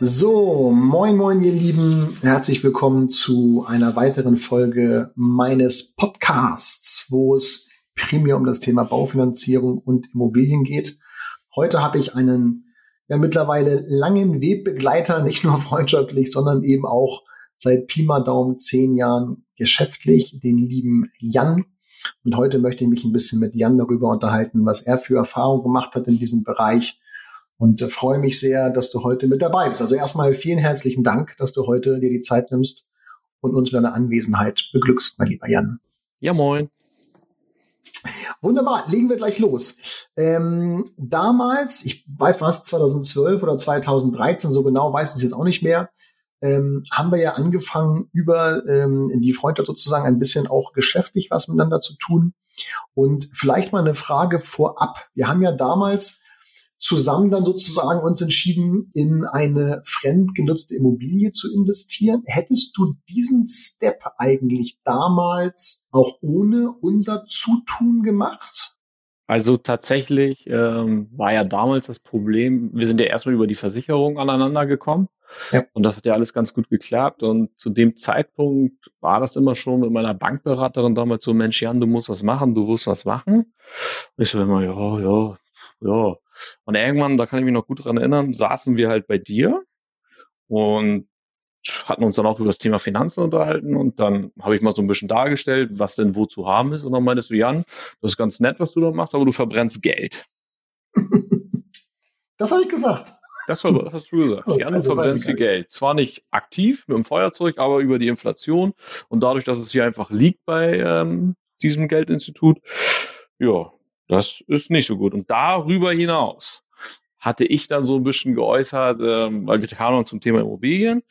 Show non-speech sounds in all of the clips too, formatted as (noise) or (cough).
So, moin moin ihr Lieben, herzlich willkommen zu einer weiteren Folge meines Podcasts, wo es primär um das Thema Baufinanzierung und Immobilien geht. Heute habe ich einen ja mittlerweile langen Wegbegleiter, (laughs) nicht nur freundschaftlich, sondern eben auch seit Pi mal Daumen zehn Jahren geschäftlich, den lieben Jan. Und heute möchte ich mich ein bisschen mit Jan darüber unterhalten, was er für Erfahrungen gemacht hat in diesem Bereich und äh, freue mich sehr, dass du heute mit dabei bist. Also erstmal vielen herzlichen Dank, dass du heute dir die Zeit nimmst und uns mit deiner Anwesenheit beglückst, mein lieber Jan. Ja, moin. Wunderbar, legen wir gleich los. Ähm, damals, ich weiß was, 2012 oder 2013, so genau weiß es jetzt auch nicht mehr, ähm, haben wir ja angefangen, über ähm, die Freundschaft sozusagen ein bisschen auch geschäftlich was miteinander zu tun. Und vielleicht mal eine Frage vorab. Wir haben ja damals zusammen dann sozusagen uns entschieden, in eine fremdgenutzte Immobilie zu investieren. Hättest du diesen Step eigentlich damals auch ohne unser Zutun gemacht? Also tatsächlich ähm, war ja damals das Problem, wir sind ja erstmal über die Versicherung aneinander gekommen. Ja. Und das hat ja alles ganz gut geklappt. Und zu dem Zeitpunkt war das immer schon mit meiner Bankberaterin damals so, Mensch, Jan, du musst was machen, du musst was machen. Und ich so immer, ja, ja, ja. Und irgendwann, da kann ich mich noch gut dran erinnern, saßen wir halt bei dir und hatten uns dann auch über das Thema Finanzen unterhalten und dann habe ich mal so ein bisschen dargestellt, was denn wo zu haben ist und dann meintest du, Jan, das ist ganz nett, was du da machst, aber du verbrennst Geld. (laughs) Das habe ich gesagt. Das hast du gesagt. Jan, du also verbrennst viel Geld. Zwar nicht aktiv mit dem Feuerzeug, aber über die Inflation und dadurch, dass es hier einfach liegt bei ähm, diesem Geldinstitut, ja, das ist nicht so gut. Und darüber hinaus hatte ich dann so ein bisschen geäußert, ähm, weil wir kamen zum Thema Immobilien,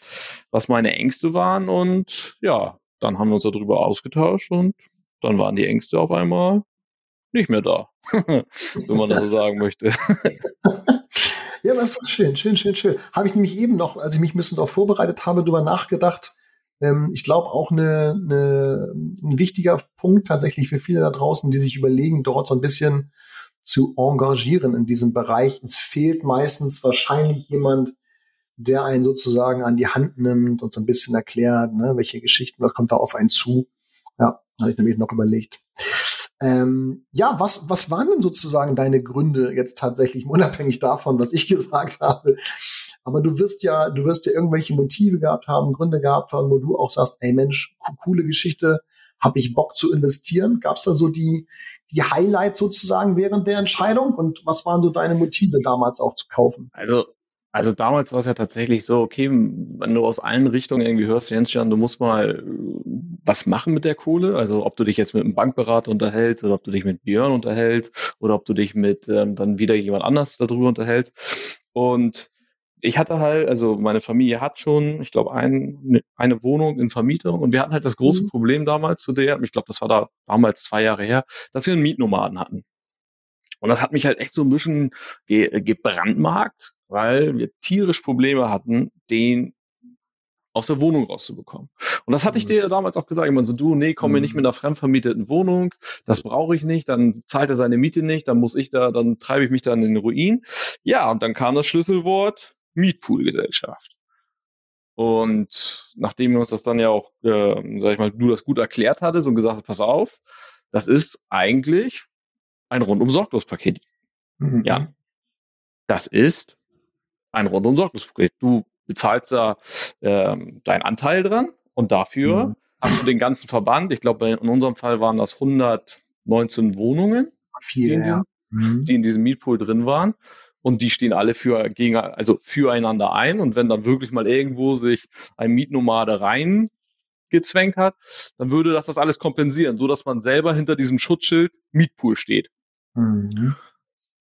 was meine Ängste waren und ja, dann haben wir uns darüber ausgetauscht und dann waren die Ängste auf einmal nicht mehr da, (laughs) wenn man das so sagen möchte. (laughs) ja, das ist doch schön, schön, schön, schön. Habe ich nämlich eben noch, als ich mich ein bisschen darauf vorbereitet habe, darüber nachgedacht, ähm, ich glaube auch eine, eine, ein wichtiger Punkt tatsächlich für viele da draußen, die sich überlegen, dort so ein bisschen zu engagieren in diesem Bereich. Es fehlt meistens wahrscheinlich jemand, der einen sozusagen an die Hand nimmt und so ein bisschen erklärt, ne, welche Geschichten, was kommt da auf einen zu. Ja, habe ich nämlich noch überlegt. Ähm, ja, was, was waren denn sozusagen deine Gründe jetzt tatsächlich, (laughs) unabhängig davon, was ich (laughs) gesagt habe, aber du wirst ja, du wirst ja irgendwelche Motive gehabt haben, Gründe gehabt haben, wo du auch sagst, ey Mensch, coole Geschichte, habe ich Bock zu investieren? Gab es da so die, die Highlights sozusagen während der Entscheidung? Und was waren so deine Motive damals auch zu kaufen? Also also damals war es ja tatsächlich so, okay, wenn du aus allen Richtungen irgendwie hörst, Jens Jan, du musst mal was machen mit der Kohle. Also ob du dich jetzt mit einem Bankberater unterhältst oder ob du dich mit Björn unterhältst oder ob du dich mit ähm, dann wieder jemand anders darüber unterhältst. Und ich hatte halt, also meine Familie hat schon, ich glaube, ein, ne, eine Wohnung in Vermietung und wir hatten halt das große mhm. Problem damals zu der, ich glaube, das war da damals zwei Jahre her, dass wir einen Mietnomaden hatten. Und das hat mich halt echt so ein bisschen ge gebrandmarkt, weil wir tierisch Probleme hatten, den aus der Wohnung rauszubekommen. Und das hatte ich mhm. dir damals auch gesagt. Ich meine so, du, nee, komm mir nicht mhm. mit einer fremdvermieteten Wohnung, das brauche ich nicht, dann zahlt er seine Miete nicht, dann muss ich da, dann treibe ich mich da in den Ruin. Ja, und dann kam das Schlüsselwort Mietpoolgesellschaft. Und nachdem wir uns das dann ja auch, äh, sag ich mal, du das gut erklärt hattest und gesagt hast, pass auf, das ist eigentlich ein rundum sorglos Paket. Mhm. Ja, das ist ein rundum sorglos Paket. Du bezahlst da ähm, deinen Anteil dran und dafür mhm. hast du den ganzen Verband. Ich glaube, in unserem Fall waren das 119 Wohnungen, Viel, die, in ja. diesem, mhm. die in diesem Mietpool drin waren und die stehen alle für gegen, also füreinander ein. Und wenn dann wirklich mal irgendwo sich ein Mietnomade reingezwängt hat, dann würde das das alles kompensieren, so dass man selber hinter diesem Schutzschild Mietpool steht. Mhm.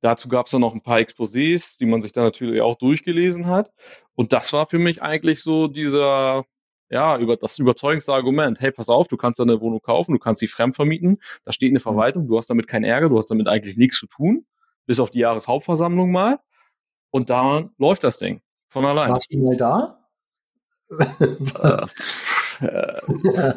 Dazu gab es dann noch ein paar Exposés, die man sich dann natürlich auch durchgelesen hat. Und das war für mich eigentlich so dieser, ja, über das überzeugendste Argument. Hey, pass auf, du kannst eine Wohnung kaufen, du kannst sie fremdvermieten, da steht eine mhm. Verwaltung, du hast damit keinen Ärger, du hast damit eigentlich nichts zu tun, bis auf die Jahreshauptversammlung mal. Und da läuft das Ding von allein. Warst du mal da? äh, (laughs) äh,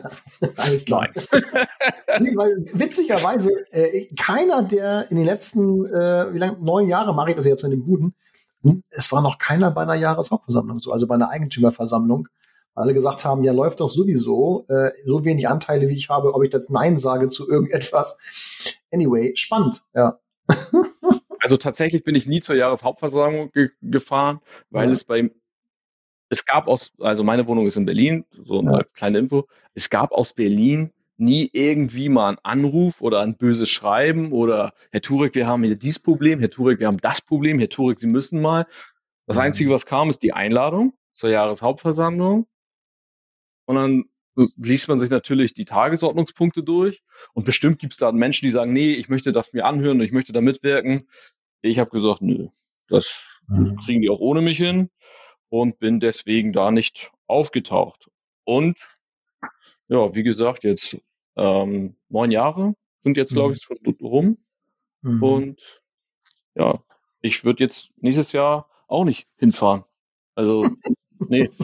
Alles klar. (laughs) nee, weil, witzigerweise, äh, keiner, der in den letzten, äh, wie lange, neun Jahre mache ich das jetzt mit den Buden, hm, es war noch keiner bei einer Jahreshauptversammlung, so, also bei einer Eigentümerversammlung. Alle gesagt haben, ja, läuft doch sowieso, äh, so wenig Anteile, wie ich habe, ob ich jetzt Nein sage zu irgendetwas. Anyway, spannend, ja. (laughs) also tatsächlich bin ich nie zur Jahreshauptversammlung ge gefahren, weil ja. es bei es gab aus, also meine Wohnung ist in Berlin, so eine ja. kleine Info. Es gab aus Berlin nie irgendwie mal einen Anruf oder ein böses Schreiben oder Herr Turek, wir haben hier dieses Problem, Herr Turek, wir haben das Problem, Herr Turek, Sie müssen mal. Das. Einzige, was kam, ist die Einladung zur Jahreshauptversammlung. Und dann liest man sich natürlich die Tagesordnungspunkte durch. Und bestimmt gibt es da Menschen, die sagen, nee, ich möchte das mir anhören und ich möchte da mitwirken. Ich habe gesagt, nö, das mhm. kriegen die auch ohne mich hin und bin deswegen da nicht aufgetaucht. Und ja, wie gesagt, jetzt ähm, neun Jahre sind jetzt, glaube mhm. ich, schon rum. Mhm. Und ja, ich würde jetzt nächstes Jahr auch nicht hinfahren. Also, nee. (laughs)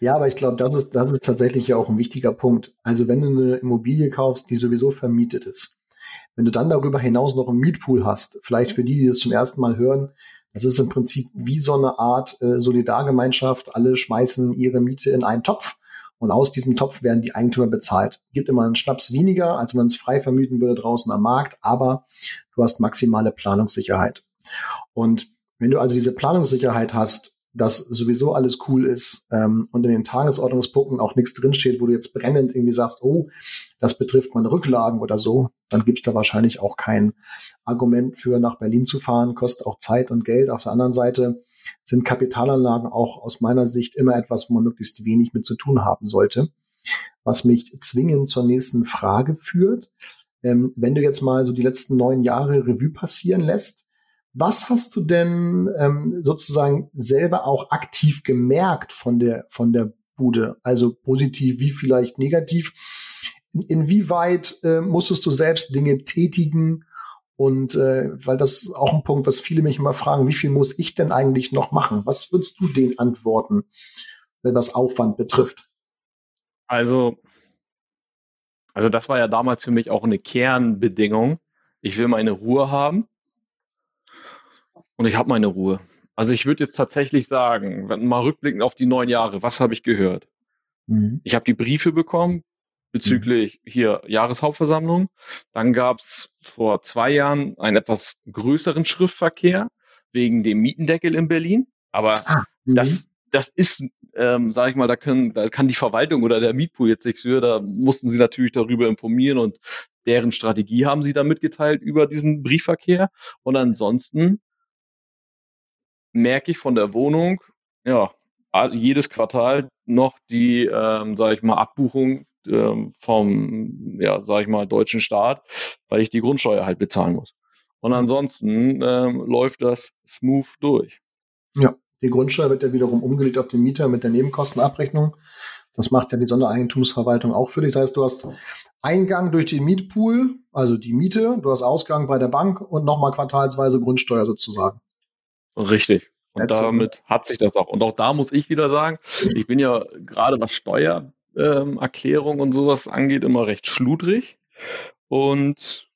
Ja, aber ich glaube, das ist, das ist tatsächlich ja auch ein wichtiger Punkt. Also wenn du eine Immobilie kaufst, die sowieso vermietet ist, wenn du dann darüber hinaus noch einen Mietpool hast, vielleicht für die, die das zum ersten Mal hören, das ist im Prinzip wie so eine Art äh, Solidargemeinschaft. Alle schmeißen ihre Miete in einen Topf und aus diesem Topf werden die Eigentümer bezahlt. Gibt immer einen Schnaps weniger, als man es frei vermieten würde draußen am Markt, aber du hast maximale Planungssicherheit. Und wenn du also diese Planungssicherheit hast, dass sowieso alles cool ist ähm, und in den Tagesordnungspunkten auch nichts drinsteht, wo du jetzt brennend irgendwie sagst, oh, das betrifft meine Rücklagen oder so, dann gibt's da wahrscheinlich auch kein Argument für nach Berlin zu fahren, kostet auch Zeit und Geld. Auf der anderen Seite sind Kapitalanlagen auch aus meiner Sicht immer etwas, wo man möglichst wenig mit zu tun haben sollte. Was mich zwingend zur nächsten Frage führt. Ähm, wenn du jetzt mal so die letzten neun Jahre Revue passieren lässt, was hast du denn ähm, sozusagen selber auch aktiv gemerkt von der, von der Bude? Also positiv wie vielleicht negativ? Inwieweit äh, musstest du selbst Dinge tätigen? Und äh, weil das auch ein Punkt, was viele mich immer fragen, wie viel muss ich denn eigentlich noch machen? Was würdest du denen antworten, wenn das Aufwand betrifft? Also, also das war ja damals für mich auch eine Kernbedingung. Ich will meine Ruhe haben und ich habe meine Ruhe. Also ich würde jetzt tatsächlich sagen, wenn mal rückblickend auf die neun Jahre, was habe ich gehört? Mhm. Ich habe die Briefe bekommen bezüglich mhm. hier Jahreshauptversammlung. Dann gab es vor zwei Jahren einen etwas größeren Schriftverkehr wegen dem Mietendeckel in Berlin. Aber ah, das, das ist, ähm, sage ich mal, da, können, da kann die Verwaltung oder der Mietpool jetzt nichts für. Da mussten sie natürlich darüber informieren und deren Strategie haben sie da mitgeteilt über diesen Briefverkehr. Und ansonsten merke ich von der Wohnung, ja, jedes Quartal noch die, ähm, sage ich mal, Abbuchung ähm, vom, ja, sage ich mal, deutschen Staat, weil ich die Grundsteuer halt bezahlen muss. Und ansonsten ähm, läuft das smooth durch. Ja, die Grundsteuer wird ja wiederum umgelegt auf den Mieter mit der Nebenkostenabrechnung. Das macht ja die Sondereigentumsverwaltung auch für dich. Das heißt, du hast Eingang durch den Mietpool, also die Miete, du hast Ausgang bei der Bank und nochmal quartalsweise Grundsteuer sozusagen. Richtig. Und That's damit so. hat sich das auch. Und auch da muss ich wieder sagen, ich bin ja gerade was Steuererklärung ähm, und sowas angeht, immer recht schludrig. Und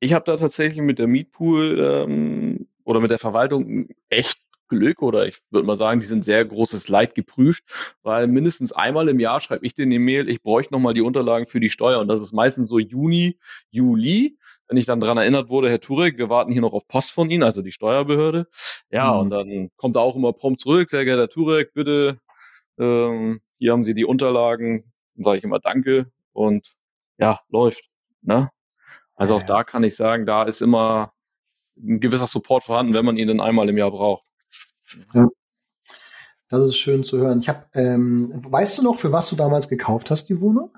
ich habe da tatsächlich mit der Mietpool ähm, oder mit der Verwaltung echt Glück oder ich würde mal sagen, die sind sehr großes Leid geprüft, weil mindestens einmal im Jahr schreibe ich denen eine Mail, ich bräuchte nochmal die Unterlagen für die Steuer und das ist meistens so Juni, Juli wenn ich dann dran erinnert wurde, Herr Turek, wir warten hier noch auf Post von Ihnen, also die Steuerbehörde. Ja, mhm. und dann kommt er auch immer prompt zurück, sehr geehrter Turek, bitte, ähm, hier haben Sie die Unterlagen. Dann sage ich immer Danke und ja, läuft. Ne? Also auch da kann ich sagen, da ist immer ein gewisser Support vorhanden, wenn man ihn dann einmal im Jahr braucht. Ja. Das ist schön zu hören. Ich habe, ähm, weißt du noch, für was du damals gekauft hast, die Wohnung?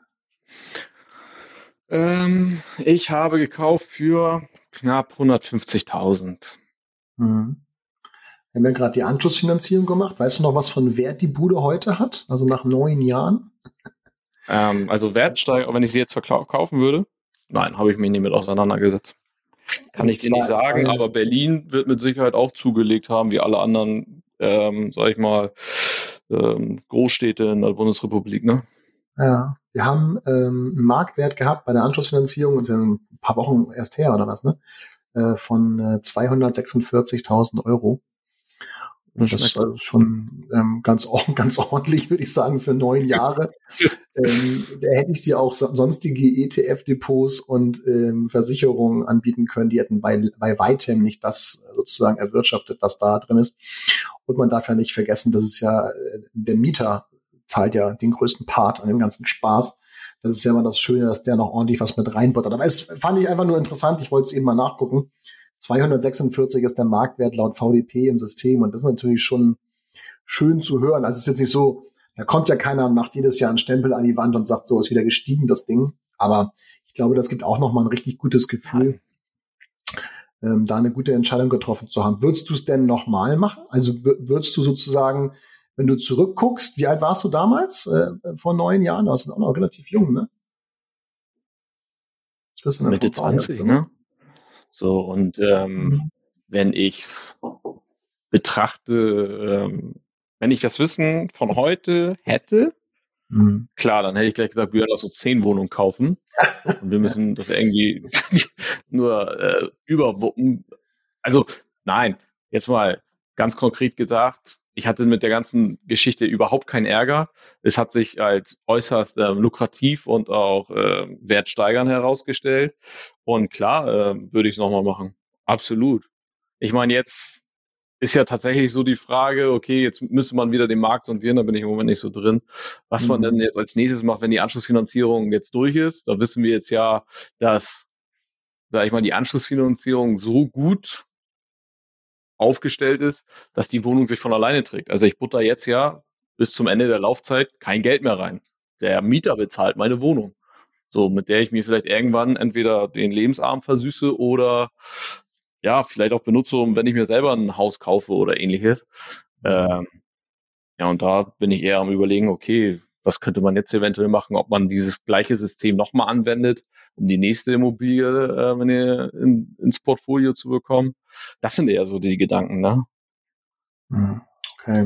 Ähm, ich habe gekauft für knapp 150.000. Mhm. Wir haben ja gerade die Anschlussfinanzierung gemacht. Weißt du noch, was von Wert die Bude heute hat? Also nach neun Jahren? Ähm, also Wertsteigerung, wenn ich sie jetzt verkaufen würde? Nein, habe ich mich nie mit auseinandergesetzt. Kann ich dir nicht sagen, aber Berlin wird mit Sicherheit auch zugelegt haben, wie alle anderen, ähm, sag ich mal, ähm, Großstädte in der Bundesrepublik, ne? Ja, wir haben ähm, einen Marktwert gehabt bei der Anschlussfinanzierung, das ist ja ein paar Wochen erst her oder was, ne? Äh, von äh, 246.000 Euro. Das, das ist also schon ähm, ganz, (laughs) ganz ordentlich, würde ich sagen, für neun Jahre. (laughs) ähm, da hätte ich dir auch sonstige ETF-Depots und ähm, Versicherungen anbieten können. Die hätten bei, bei weitem nicht das sozusagen erwirtschaftet, was da drin ist. Und man darf ja nicht vergessen, dass es ja äh, der Mieter zahlt ja den größten Part an dem ganzen Spaß. Das ist ja immer das Schöne, dass der noch ordentlich was mit reinbuttert. Aber es fand ich einfach nur interessant. Ich wollte es eben mal nachgucken. 246 ist der Marktwert laut VDP im System und das ist natürlich schon schön zu hören. Also es ist jetzt nicht so, da kommt ja keiner und macht jedes Jahr einen Stempel an die Wand und sagt, so ist wieder gestiegen, das Ding. Aber ich glaube, das gibt auch nochmal ein richtig gutes Gefühl, ähm, da eine gute Entscheidung getroffen zu haben. Würdest du es denn nochmal machen? Also würdest du sozusagen, wenn du zurückguckst, wie alt warst du damals? Äh, vor neun Jahren? Du warst auch noch relativ jung, ne? Mitte 20, ne? So, und ähm, mhm. wenn ich's betrachte, ähm, wenn ich das Wissen von heute hätte, mhm. klar, dann hätte ich gleich gesagt, wir lass uns zehn Wohnungen kaufen. und wir müssen das irgendwie (laughs) nur äh, überwuppen. Also, nein, jetzt mal ganz konkret gesagt, ich hatte mit der ganzen Geschichte überhaupt keinen Ärger. Es hat sich als äußerst äh, lukrativ und auch äh, wertsteigernd herausgestellt. Und klar, äh, würde ich es nochmal machen. Absolut. Ich meine, jetzt ist ja tatsächlich so die Frage, okay, jetzt müsste man wieder den Markt sondieren, da bin ich im Moment nicht so drin. Was mhm. man denn jetzt als nächstes macht, wenn die Anschlussfinanzierung jetzt durch ist, da wissen wir jetzt ja, dass, sag ich mal, die Anschlussfinanzierung so gut aufgestellt ist, dass die Wohnung sich von alleine trägt. Also ich butter jetzt ja bis zum Ende der Laufzeit kein Geld mehr rein. Der Mieter bezahlt meine Wohnung. So, mit der ich mir vielleicht irgendwann entweder den Lebensarm versüße oder ja, vielleicht auch benutze, wenn ich mir selber ein Haus kaufe oder ähnliches. Ähm, ja, und da bin ich eher am überlegen, okay, was könnte man jetzt eventuell machen, ob man dieses gleiche System nochmal anwendet, um die nächste Immobilie äh, wenn ihr in, ins Portfolio zu bekommen. Das sind eher so die Gedanken, ne? Hm, okay.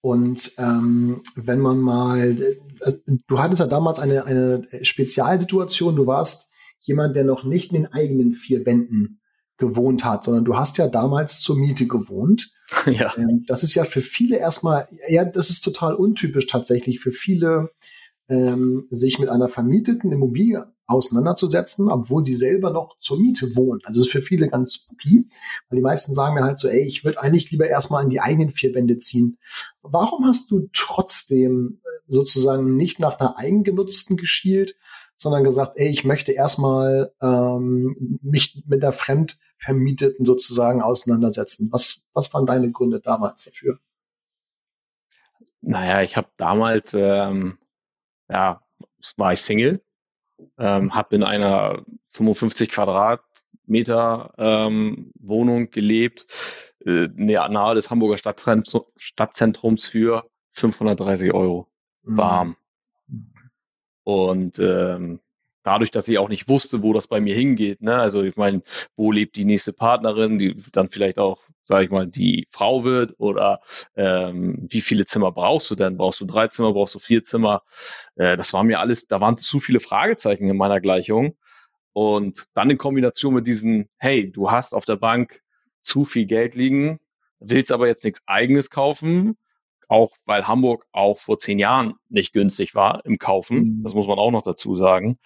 Und ähm, wenn man mal, äh, du hattest ja damals eine, eine Spezialsituation, du warst jemand, der noch nicht in den eigenen vier Wänden gewohnt hat, sondern du hast ja damals zur Miete gewohnt. (laughs) Ja. Ähm, das ist ja für viele erstmal, ja, das ist total untypisch tatsächlich für viele, ähm, sich mit einer vermieteten Immobilie auseinanderzusetzen, obwohl sie selber noch zur Miete wohnen. Also ist für viele ganz spooky, weil die meisten sagen mir halt so, ey, ich würde eigentlich lieber erstmal in die eigenen vier Wände ziehen. Warum hast du trotzdem äh, sozusagen nicht nach einer eigengenutzten geschielt, sondern gesagt, ey, ich möchte erstmal ähm, mich mit der Fremdvermieteten sozusagen auseinandersetzen. Was, was waren deine Gründe damals dafür? Naja, ich habe damals, ähm, ja, war ich Single, ähm, habe in einer 55 Quadratmeter ähm, Wohnung gelebt, äh, nahe des Hamburger Stadtzentrums für 530 Euro mhm. warm. Und ähm, dadurch, dass ich auch nicht wusste, wo das bei mir hingeht, ne? also ich meine, wo lebt die nächste Partnerin, die dann vielleicht auch, sage ich mal, die Frau wird oder ähm, wie viele Zimmer brauchst du denn? Brauchst du drei Zimmer, brauchst du vier Zimmer? Äh, das war mir alles, da waren zu viele Fragezeichen in meiner Gleichung. Und dann in Kombination mit diesen, hey, du hast auf der Bank zu viel Geld liegen, willst aber jetzt nichts eigenes kaufen, auch weil Hamburg auch vor zehn Jahren nicht günstig war im Kaufen. Mhm. Das muss man auch noch dazu sagen.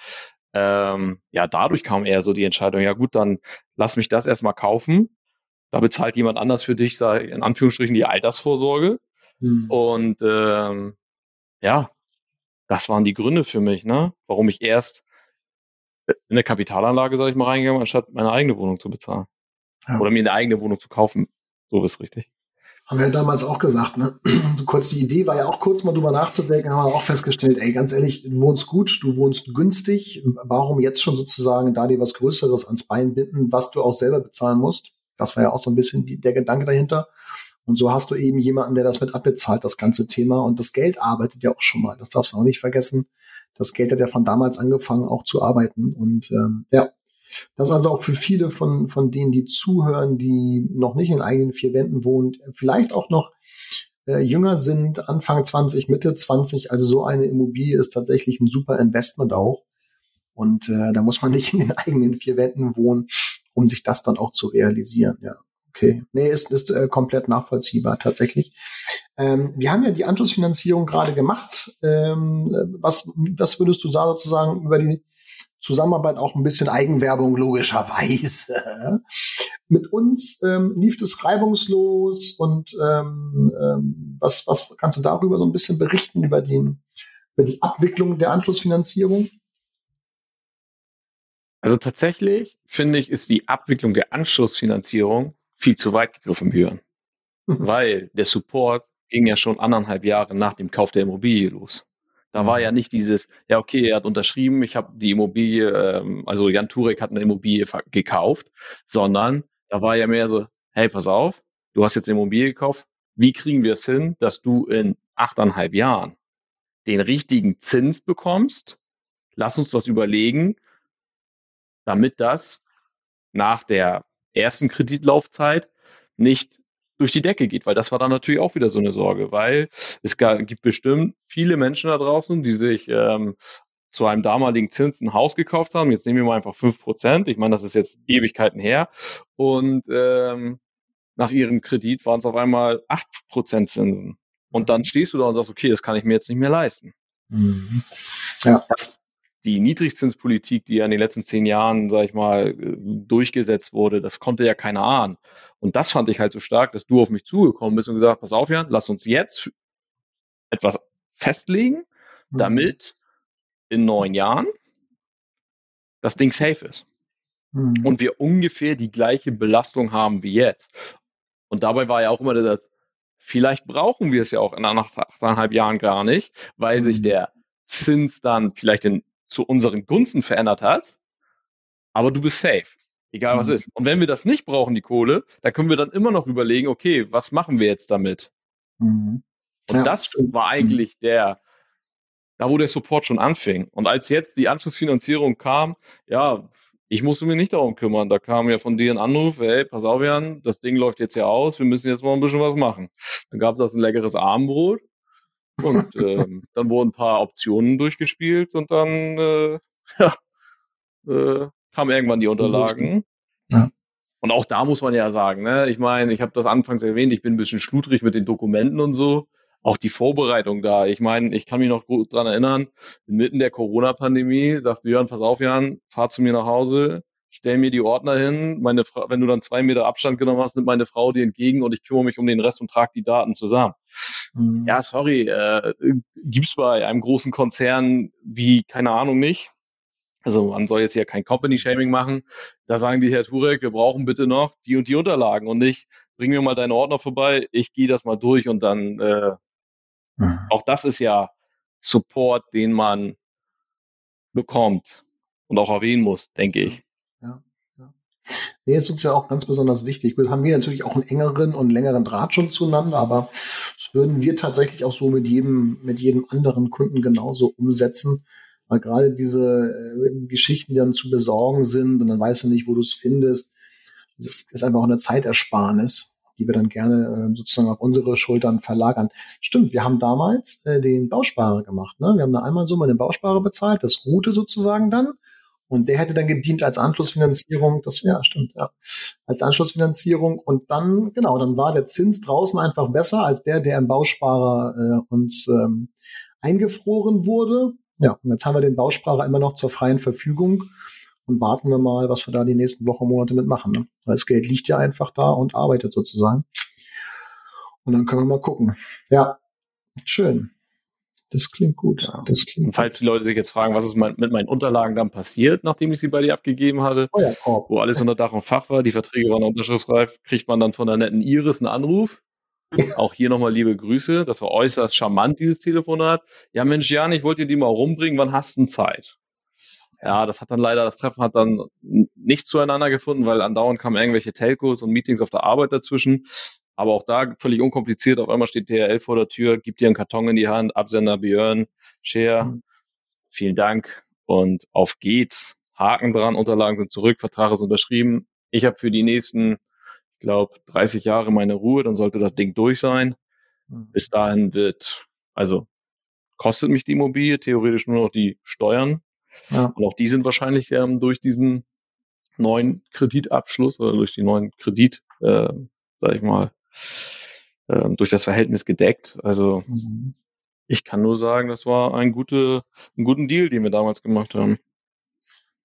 Ähm, ja, dadurch kam eher so die Entscheidung, ja gut, dann lass mich das erstmal kaufen. Da bezahlt jemand anders für dich, sei in Anführungsstrichen, die Altersvorsorge. Mhm. Und ähm, ja, das waren die Gründe für mich, ne? warum ich erst in eine Kapitalanlage, sage ich mal, reingegangen, anstatt meine eigene Wohnung zu bezahlen. Ja. Oder mir eine eigene Wohnung zu kaufen. So ist richtig. Haben wir ja damals auch gesagt, ne? (clears throat) Kurz die Idee war ja auch kurz mal drüber nachzudenken, haben wir auch festgestellt, ey, ganz ehrlich, du wohnst gut, du wohnst günstig. Warum jetzt schon sozusagen da dir was Größeres ans Bein binden, was du auch selber bezahlen musst? Das war ja auch so ein bisschen die, der Gedanke dahinter. Und so hast du eben jemanden, der das mit abbezahlt, das ganze Thema. Und das Geld arbeitet ja auch schon mal. Das darfst du auch nicht vergessen. Das Geld hat ja von damals angefangen, auch zu arbeiten. Und ähm, ja, das ist also auch für viele von, von denen, die zuhören, die noch nicht in eigenen vier Wänden wohnen, vielleicht auch noch äh, jünger sind, Anfang 20, Mitte 20. Also so eine Immobilie ist tatsächlich ein super Investment auch. Und äh, da muss man nicht in den eigenen vier Wänden wohnen, um sich das dann auch zu realisieren. Ja, okay. Nee, ist, ist äh, komplett nachvollziehbar tatsächlich. Ähm, wir haben ja die Anschlussfinanzierung gerade gemacht. Ähm, was, was würdest du da sozusagen über die Zusammenarbeit auch ein bisschen Eigenwerbung logischerweise. (laughs) Mit uns ähm, lief es reibungslos und ähm, ähm, was, was kannst du darüber so ein bisschen berichten über die, über die Abwicklung der Anschlussfinanzierung? Also tatsächlich finde ich, ist die Abwicklung der Anschlussfinanzierung viel zu weit gegriffen, Björn. Weil der Support ging ja schon anderthalb Jahre nach dem Kauf der Immobilie los. Da war ja mhm. nicht dieses, ja, okay, er hat unterschrieben, ich habe die Immobilie, ähm, also Jan Turek hat eine Immobilie gekauft, sondern da war ja mehr so, hey, pass auf, du hast jetzt eine Immobilie gekauft, wie kriegen wir es hin, dass du in achteinhalb Jahren den richtigen Zins bekommst? Lass uns das überlegen, damit das nach der ersten Kreditlaufzeit nicht durch die Decke geht, weil das war dann natürlich auch wieder so eine Sorge, weil es gibt bestimmt viele Menschen da draußen, die sich ähm, zu einem damaligen Zins ein Haus gekauft haben. Jetzt nehmen wir mal einfach fünf Prozent. Ich meine, das ist jetzt Ewigkeiten her. Und ähm, nach ihrem Kredit waren es auf einmal acht Prozent Zinsen. Und dann stehst du da und sagst, okay, das kann ich mir jetzt nicht mehr leisten. Mhm. Ja. Das, die Niedrigzinspolitik, die ja in den letzten zehn Jahren, sag ich mal, äh, durchgesetzt wurde, das konnte ja keiner ahnen. Und das fand ich halt so stark, dass du auf mich zugekommen bist und gesagt, pass auf, Jan, lass uns jetzt etwas festlegen, mhm. damit in neun Jahren das Ding safe ist. Mhm. Und wir ungefähr die gleiche Belastung haben wie jetzt. Und dabei war ja auch immer das, vielleicht brauchen wir es ja auch in anderthalb Jahren gar nicht, weil mhm. sich der Zins dann vielleicht in zu unseren Gunsten verändert hat, aber du bist safe, egal was mhm. ist. Und wenn wir das nicht brauchen, die Kohle, dann können wir dann immer noch überlegen, okay, was machen wir jetzt damit? Mhm. Und ja, das stimmt. war eigentlich der, da wo der Support schon anfing. Und als jetzt die Anschlussfinanzierung kam, ja, ich musste mich nicht darum kümmern. Da kam ja von dir ein Anruf, hey, pass auf, Jan, das Ding läuft jetzt ja aus, wir müssen jetzt mal ein bisschen was machen. Dann gab es ein leckeres Armbrot und (laughs) ähm, dann wurden ein paar Optionen durchgespielt und dann äh, (laughs) ja, äh, kamen irgendwann die Unterlagen. Ja. Und auch da muss man ja sagen, ne, ich meine, ich habe das anfangs erwähnt, ich bin ein bisschen schludrig mit den Dokumenten und so. Auch die Vorbereitung da. Ich meine, ich kann mich noch gut dran erinnern, inmitten der Corona-Pandemie sagt Björn, pass auf, Jan, fahr zu mir nach Hause, stell mir die Ordner hin. Meine Frau, wenn du dann zwei Meter Abstand genommen hast, nimmt meine Frau dir entgegen und ich kümmere mich um den Rest und trage die Daten zusammen. Mhm. Ja, sorry, äh, gibt's bei einem großen Konzern wie, keine Ahnung, nicht. Also man soll jetzt hier kein Company-Shaming machen. Da sagen die, Herr Turek, wir brauchen bitte noch die und die Unterlagen und nicht, bring mir mal deine Ordner vorbei, ich gehe das mal durch und dann, äh, mhm. auch das ist ja Support, den man bekommt und auch erwähnen muss, denke ich. Nee, ist uns ja auch ganz besonders wichtig. Wir haben hier natürlich auch einen engeren und längeren Draht schon zueinander, aber das würden wir tatsächlich auch so mit jedem, mit jedem anderen Kunden genauso umsetzen. Weil gerade diese äh, Geschichten, die dann zu besorgen sind und dann weißt du nicht, wo du es findest, das ist einfach auch eine Zeitersparnis, die wir dann gerne äh, sozusagen auf unsere Schultern verlagern. Stimmt, wir haben damals äh, den Bausparer gemacht. Ne? Wir haben da einmal so mal den Bausparer bezahlt, das Route sozusagen dann. Und der hätte dann gedient als Anschlussfinanzierung, das ja, stimmt, ja, als Anschlussfinanzierung. Und dann, genau, dann war der Zins draußen einfach besser als der, der im Bausparer äh, uns ähm, eingefroren wurde. Ja, und jetzt haben wir den Bausparer immer noch zur freien Verfügung und warten wir mal, was wir da die nächsten Wochen, Monate mitmachen. Ne? Weil das Geld liegt ja einfach da und arbeitet sozusagen. Und dann können wir mal gucken. Ja, schön. Das klingt gut. Ja. Das klingt und falls die Leute sich jetzt fragen, was ist mit meinen Unterlagen dann passiert, nachdem ich sie bei dir abgegeben hatte, oh ja, oh. wo alles unter Dach und Fach war, die Verträge waren unterschriftsreif, kriegt man dann von der netten Iris einen Anruf. Auch hier nochmal liebe Grüße. Das war äußerst charmant, dieses Telefonat. Ja, Mensch, Jan, ich wollte dir die mal rumbringen. Wann hast du denn Zeit? Ja, das hat dann leider, das Treffen hat dann nicht zueinander gefunden, weil andauernd kamen irgendwelche Telcos und Meetings auf der Arbeit dazwischen. Aber auch da völlig unkompliziert. Auf einmal steht DHL vor der Tür, gibt dir einen Karton in die Hand, Absender Björn, Share. Mhm. Vielen Dank und auf geht's. Haken dran, Unterlagen sind zurück, Vertrag ist unterschrieben. Ich habe für die nächsten, ich glaube, 30 Jahre meine Ruhe, dann sollte das Ding durch sein. Mhm. Bis dahin wird, also kostet mich die Immobilie theoretisch nur noch die Steuern. Ja. Und auch die sind wahrscheinlich ähm, durch diesen neuen Kreditabschluss oder durch die neuen Kredit, äh, sag ich mal, äh, durch das Verhältnis gedeckt. Also mhm. ich kann nur sagen, das war ein gute, ein guten Deal, den wir damals gemacht haben.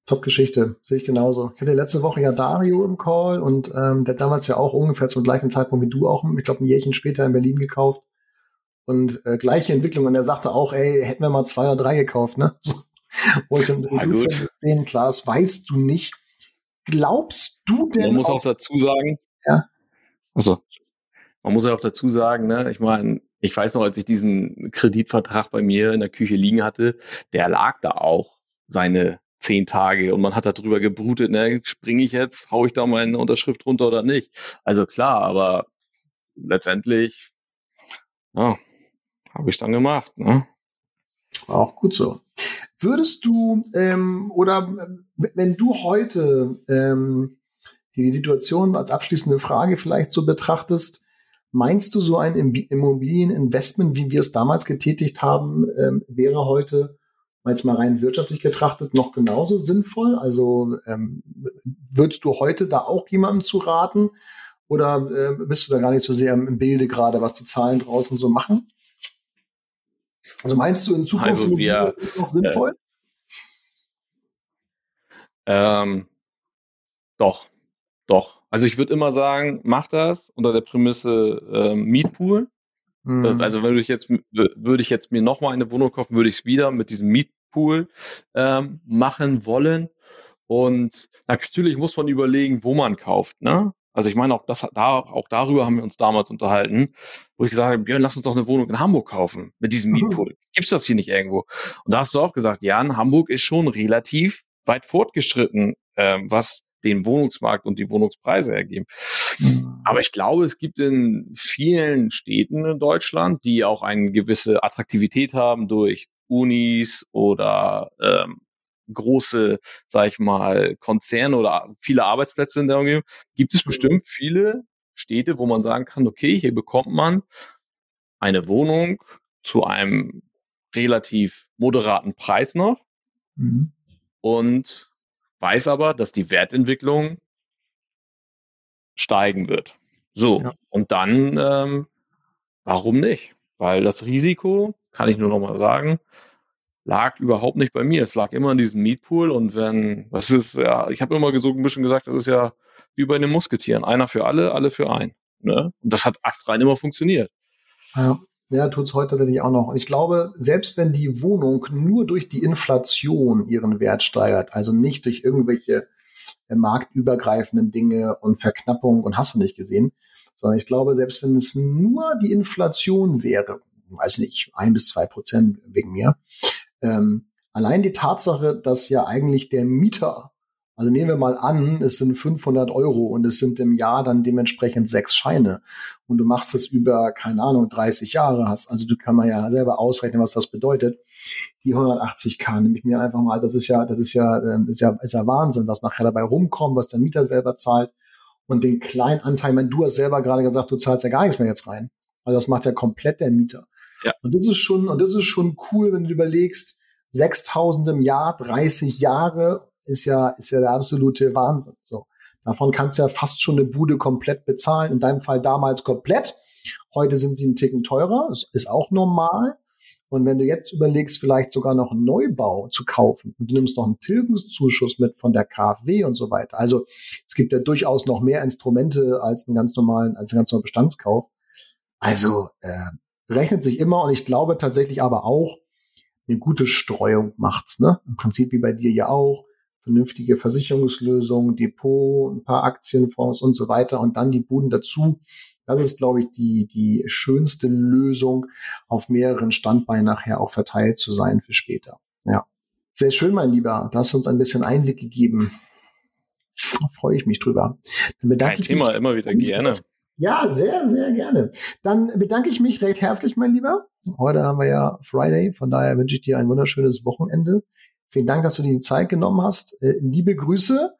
Top-Geschichte, sehe ich genauso. Ich hatte letzte Woche ja Dario im Call und ähm, der hat damals ja auch ungefähr zum gleichen Zeitpunkt wie du auch, ich glaube, ein Jährchen später in Berlin gekauft. Und äh, gleiche Entwicklung. Und er sagte auch, ey, hätten wir mal zwei oder drei gekauft, ne? (laughs) So. Ich dann, ja, du sehen, Klaas, weißt du nicht. Glaubst du denn? Man muss auch dazu sagen. Ja. Also, man muss ja auch dazu sagen, ne, ich meine, ich weiß noch, als ich diesen Kreditvertrag bei mir in der Küche liegen hatte, der lag da auch seine zehn Tage und man hat darüber gebrutet, ne, springe ich jetzt, hau ich da meine Unterschrift runter oder nicht. Also klar, aber letztendlich, ja, habe ich dann gemacht. Ne? Auch gut so. Würdest du ähm, oder wenn du heute ähm, die Situation als abschließende Frage vielleicht so betrachtest, meinst du, so ein Immobilieninvestment, wie wir es damals getätigt haben, ähm, wäre heute jetzt mal rein wirtschaftlich betrachtet noch genauso sinnvoll? Also ähm, würdest du heute da auch jemandem zu raten oder äh, bist du da gar nicht so sehr im Bilde gerade, was die Zahlen draußen so machen? Also meinst du in Zukunft also wir, noch sinnvoll? Äh, ähm, doch, doch. Also ich würde immer sagen, mach das unter der Prämisse ähm, Mietpool. Mhm. Also würde ich jetzt würde ich jetzt mir nochmal eine Wohnung kaufen, würde ich es wieder mit diesem Mietpool ähm, machen wollen. Und natürlich muss man überlegen, wo man kauft. Ne? Also ich meine, auch, das, da, auch darüber haben wir uns damals unterhalten, wo ich gesagt habe, Björn, lass uns doch eine Wohnung in Hamburg kaufen mit diesem mhm. Mietpool. Gibt's das hier nicht irgendwo? Und da hast du auch gesagt, ja, in Hamburg ist schon relativ weit fortgeschritten, äh, was den Wohnungsmarkt und die Wohnungspreise ergeben. Mhm. Aber ich glaube, es gibt in vielen Städten in Deutschland, die auch eine gewisse Attraktivität haben durch Unis oder ähm, große, sag ich mal, Konzerne oder viele Arbeitsplätze in der Umgebung, gibt es bestimmt viele Städte, wo man sagen kann, okay, hier bekommt man eine Wohnung zu einem relativ moderaten Preis noch mhm. Und weiß aber, dass die Wertentwicklung steigen wird. So, ja. und dann, ähm, warum nicht? Weil das Risiko, kann ich nur noch mal sagen, lag überhaupt nicht bei mir. Es lag immer in diesem Meatpool und wenn, was ist, ja, ich habe immer so ein bisschen gesagt, das ist ja wie bei den Musketieren. Einer für alle, alle für einen. Ne? Und das hat astrein immer funktioniert. Ja. Ja, tut's heute tatsächlich auch noch. Und ich glaube, selbst wenn die Wohnung nur durch die Inflation ihren Wert steigert, also nicht durch irgendwelche äh, marktübergreifenden Dinge und Verknappung und hast du nicht gesehen, sondern ich glaube, selbst wenn es nur die Inflation wäre, weiß nicht, ein bis zwei Prozent wegen mir, ähm, allein die Tatsache, dass ja eigentlich der Mieter, also nehmen wir mal an, es sind 500 Euro und es sind im Jahr dann dementsprechend sechs Scheine und du machst es über, keine Ahnung, 30 Jahre hast, also du kann man ja selber ausrechnen, was das bedeutet. Die 180k nehme ich mir einfach mal, das ist ja, das ist ja, ähm, ist ja, ist ja Wahnsinn, was nachher dabei rumkommt, was der Mieter selber zahlt und den kleinen Anteil, wenn du hast selber gerade gesagt, du zahlst ja gar nichts mehr jetzt rein. Also das macht ja komplett der Mieter. Ja. Und das ist schon, und das ist schon cool, wenn du überlegst, 6000 im Jahr, 30 Jahre ist ja, ist ja der absolute Wahnsinn. So. Davon kannst du ja fast schon eine Bude komplett bezahlen. In deinem Fall damals komplett. Heute sind sie einen Ticken teurer. Das ist auch normal. Und wenn du jetzt überlegst, vielleicht sogar noch einen Neubau zu kaufen und du nimmst noch einen Tilgungszuschuss mit von der KfW und so weiter. Also es gibt ja durchaus noch mehr Instrumente als einen ganz normalen, als einen ganz normalen Bestandskauf. Also äh, rechnet sich immer und ich glaube tatsächlich aber auch, eine gute Streuung macht's, ne? Im Prinzip wie bei dir ja auch. Vernünftige Versicherungslösungen, Depot, ein paar Aktienfonds und so weiter und dann die Buden dazu. Das ist, glaube ich, die, die schönste Lösung, auf mehreren Standbeinen nachher auch verteilt zu sein für später. Ja. Sehr schön, mein Lieber. Da hast du uns ein bisschen Einblick gegeben. Da freue ich mich drüber. Dann bedanke Kein ich Thema, mich immer wieder gerne. Ja, sehr, sehr gerne. Dann bedanke ich mich recht herzlich, mein Lieber. Heute haben wir ja Friday, von daher wünsche ich dir ein wunderschönes Wochenende. Vielen Dank, dass du dir die Zeit genommen hast. Äh, liebe Grüße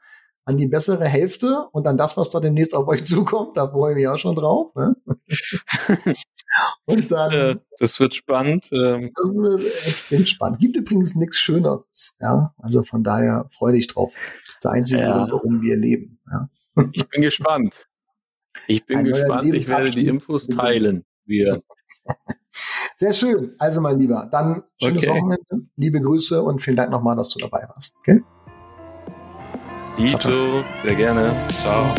an die bessere Hälfte und an das, was da demnächst auf euch (laughs) zukommt. Da freue ich mich auch schon drauf. Ne? und dann. Äh, das wird spannend. Ähm. Das wird extrem spannend. Gibt übrigens nichts Schöneres. Ja, also von daher freue dich drauf. Das ist der einzige ja. Grund, warum wir leben. Ja. Ich bin gespannt. Ich bin Ein gespannt. Ich werde die Infos teilen. Wir. Sehr schön. Also, mein Lieber, dann schönes okay. Wochenende, liebe Grüße und vielen Dank nochmal, dass du dabei warst. Okay? Dito, sehr gerne. Ciao.